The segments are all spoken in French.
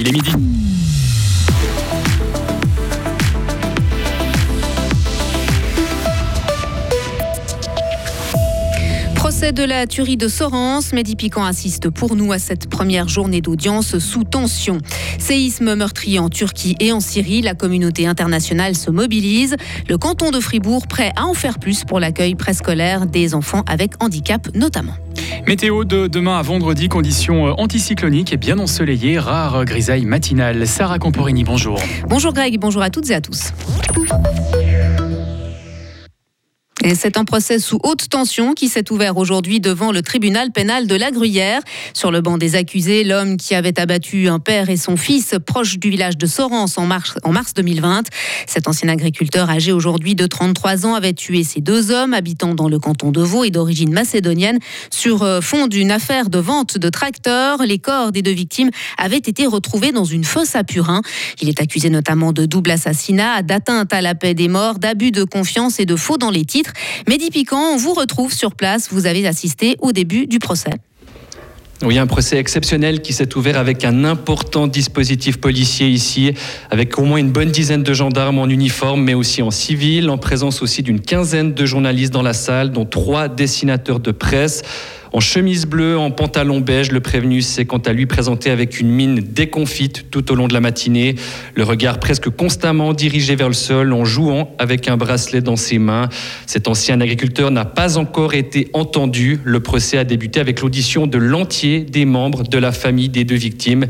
il est midi. procès de la tuerie de Sorens, Mehdi Piquant assiste pour nous à cette première journée d'audience sous tension. Séisme meurtrier en Turquie et en Syrie, la communauté internationale se mobilise. Le canton de Fribourg prêt à en faire plus pour l'accueil préscolaire des enfants avec handicap notamment. Météo de demain à vendredi, conditions euh, anticycloniques et bien ensoleillées, rare grisaille matinale. Sarah Camporini, bonjour. Bonjour Greg, bonjour à toutes et à tous. C'est un procès sous haute tension qui s'est ouvert aujourd'hui devant le tribunal pénal de la Gruyère. Sur le banc des accusés, l'homme qui avait abattu un père et son fils proche du village de Sorens en mars, en mars 2020. Cet ancien agriculteur âgé aujourd'hui de 33 ans avait tué ces deux hommes habitant dans le canton de Vaud et d'origine macédonienne sur euh, fond d'une affaire de vente de tracteurs. Les corps des deux victimes avaient été retrouvés dans une fosse à Purin. Il est accusé notamment de double assassinat, d'atteinte à la paix des morts, d'abus de confiance et de faux dans les titres. Mehdi Piquant, on vous retrouve sur place. Vous avez assisté au début du procès. Oui, un procès exceptionnel qui s'est ouvert avec un important dispositif policier ici, avec au moins une bonne dizaine de gendarmes en uniforme, mais aussi en civil, en présence aussi d'une quinzaine de journalistes dans la salle, dont trois dessinateurs de presse. En chemise bleue, en pantalon beige, le prévenu s'est quant à lui présenté avec une mine déconfite tout au long de la matinée, le regard presque constamment dirigé vers le sol en jouant avec un bracelet dans ses mains. Cet ancien agriculteur n'a pas encore été entendu. Le procès a débuté avec l'audition de l'entier des membres de la famille des deux victimes.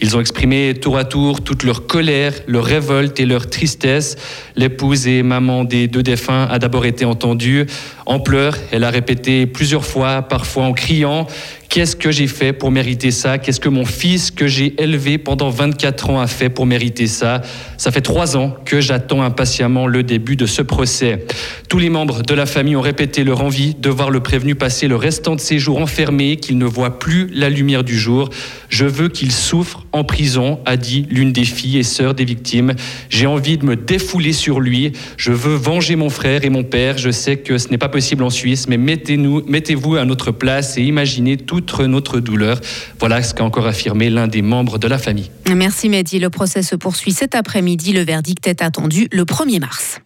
Ils ont exprimé tour à tour toute leur colère, leur révolte et leur tristesse. L'épouse et maman des deux défunts a d'abord été entendue. En pleurs, elle a répété plusieurs fois, parfois en criant Qu'est-ce que j'ai fait pour mériter ça? Qu'est-ce que mon fils que j'ai élevé pendant 24 ans a fait pour mériter ça? Ça fait trois ans que j'attends impatiemment le début de ce procès. Tous les membres de la famille ont répété leur envie de voir le prévenu passer le restant de ses jours enfermé, qu'il ne voit plus la lumière du jour. Je veux qu'il souffre en prison, a dit l'une des filles et sœurs des victimes. J'ai envie de me défouler sur lui. Je veux venger mon frère et mon père. Je sais que ce n'est pas possible en Suisse, mais mettez-nous, mettez-vous à notre place et imaginez tout notre douleur. Voilà ce qu'a encore affirmé l'un des membres de la famille. Merci Mehdi. Le procès se poursuit cet après-midi. Le verdict est attendu le 1er mars.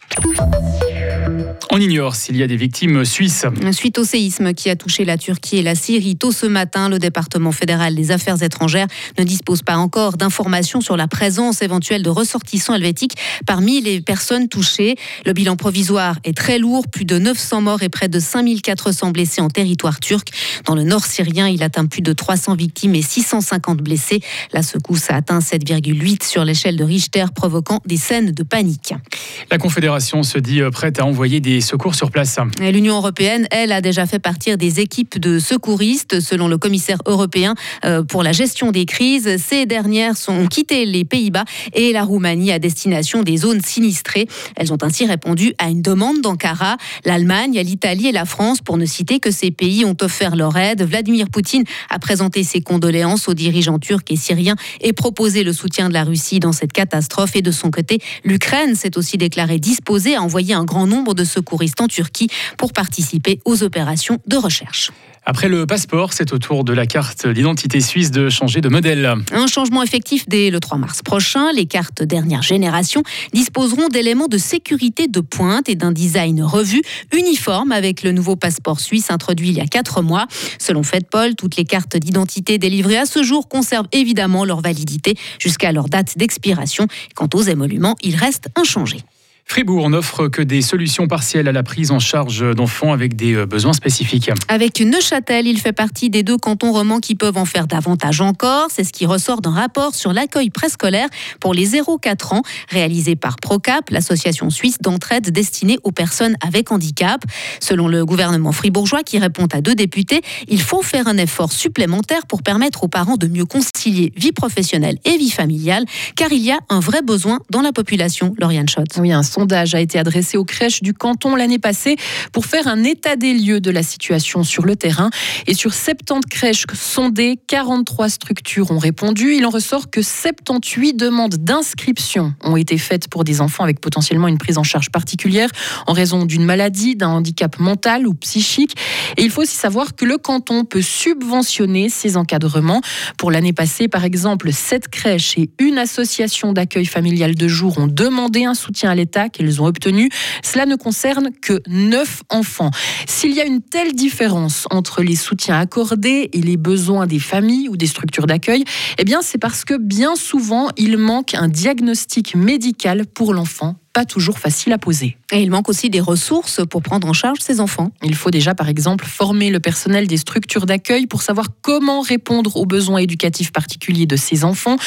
On ignore s'il y a des victimes suisses. Suite au séisme qui a touché la Turquie et la Syrie tôt ce matin, le département fédéral des affaires étrangères ne dispose pas encore d'informations sur la présence éventuelle de ressortissants helvétiques parmi les personnes touchées. Le bilan provisoire est très lourd, plus de 900 morts et près de 5400 blessés en territoire turc. Dans le nord syrien, il atteint plus de 300 victimes et 650 blessés. La secousse a atteint 7,8 sur l'échelle de Richter, provoquant des scènes de panique. La Confédération se dit prête à envoyer des secours sur place. L'Union européenne, elle, a déjà fait partir des équipes de secouristes, selon le commissaire européen euh, pour la gestion des crises. Ces dernières ont quitté les Pays-Bas et la Roumanie à destination des zones sinistrées. Elles ont ainsi répondu à une demande d'Ankara. L'Allemagne, l'Italie et la France, pour ne citer que ces pays, ont offert leur aide. Vladimir Poutine a présenté ses condoléances aux dirigeants turcs et syriens et proposé le soutien de la Russie dans cette catastrophe. Et de son côté, l'Ukraine s'est aussi déclarée disposée à envoyer un grand nombre de secours en Turquie pour participer aux opérations de recherche. Après le passeport, c'est au tour de la carte d'identité suisse de changer de modèle. Un changement effectif dès le 3 mars prochain. Les cartes dernière génération disposeront d'éléments de sécurité de pointe et d'un design revu, uniforme avec le nouveau passeport suisse introduit il y a 4 mois. Selon FedPol, toutes les cartes d'identité délivrées à ce jour conservent évidemment leur validité jusqu'à leur date d'expiration. Quant aux émoluments, ils restent inchangés. Fribourg n'offre que des solutions partielles à la prise en charge d'enfants avec des euh, besoins spécifiques. Avec Neuchâtel, il fait partie des deux cantons romans qui peuvent en faire davantage encore. C'est ce qui ressort d'un rapport sur l'accueil préscolaire pour les 0-4 ans, réalisé par Procap, l'association suisse d'entraide destinée aux personnes avec handicap. Selon le gouvernement fribourgeois qui répond à deux députés, il faut faire un effort supplémentaire pour permettre aux parents de mieux concilier vie professionnelle et vie familiale, car il y a un vrai besoin dans la population, Lauriane Schott. Oui, un sondage a été adressé aux crèches du canton l'année passée pour faire un état des lieux de la situation sur le terrain. Et sur 70 crèches sondées, 43 structures ont répondu. Il en ressort que 78 demandes d'inscription ont été faites pour des enfants avec potentiellement une prise en charge particulière en raison d'une maladie, d'un handicap mental ou psychique. Et il faut aussi savoir que le canton peut subventionner ces encadrements. Pour l'année passée, par exemple, 7 crèches et une association d'accueil familial de jour ont demandé un soutien à l'État qu'elles ont obtenu. Cela ne concerne que 9 enfants. S'il y a une telle différence entre les soutiens accordés et les besoins des familles ou des structures d'accueil, eh bien c'est parce que bien souvent il manque un diagnostic médical pour l'enfant pas toujours facile à poser. Et il manque aussi des ressources pour prendre en charge ces enfants. Il faut déjà, par exemple, former le personnel des structures d'accueil pour savoir comment répondre aux besoins éducatifs particuliers de ces enfants.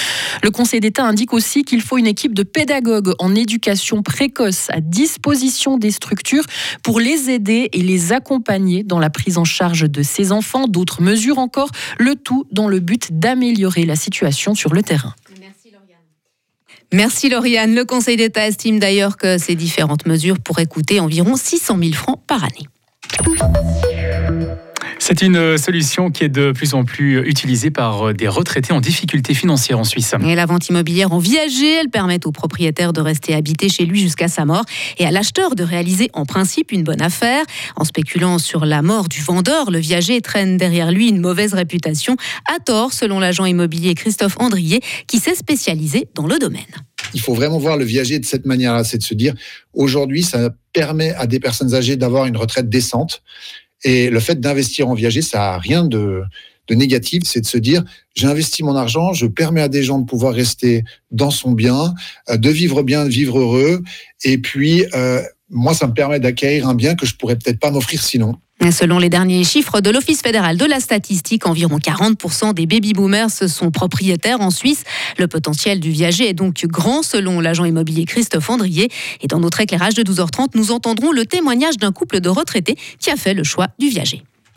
Le Conseil d'État indique aussi qu'il faut une équipe de pédagogues en éducation précoce à disposition des structures pour les aider et les accompagner dans la prise en charge de ces enfants. D'autres mesures encore, le tout dans le but d'améliorer la situation sur le terrain. Merci Lauriane. Le Conseil d'État estime d'ailleurs que ces différentes mesures pourraient coûter environ 600 000 francs par année. C'est une solution qui est de plus en plus utilisée par des retraités en difficulté financière en Suisse. Et la vente immobilière en viager, elle permet au propriétaire de rester habité chez lui jusqu'à sa mort et à l'acheteur de réaliser en principe une bonne affaire. En spéculant sur la mort du vendeur, le viager traîne derrière lui une mauvaise réputation, à tort selon l'agent immobilier Christophe Andrier qui s'est spécialisé dans le domaine. Il faut vraiment voir le viager de cette manière-là, c'est de se dire aujourd'hui ça permet à des personnes âgées d'avoir une retraite décente et le fait d'investir en viager, ça n'a rien de, négatif, c'est de se dire j'ai investi mon argent, je permets à des gens de pouvoir rester dans son bien, euh, de vivre bien, de vivre heureux, et puis euh, moi ça me permet d'acquérir un bien que je pourrais peut-être pas m'offrir sinon. Selon les derniers chiffres de l'Office fédéral de la statistique, environ 40% des baby-boomers sont propriétaires en Suisse. Le potentiel du viager est donc grand selon l'agent immobilier Christophe Andrier. Et dans notre éclairage de 12h30, nous entendrons le témoignage d'un couple de retraités qui a fait le choix du viager.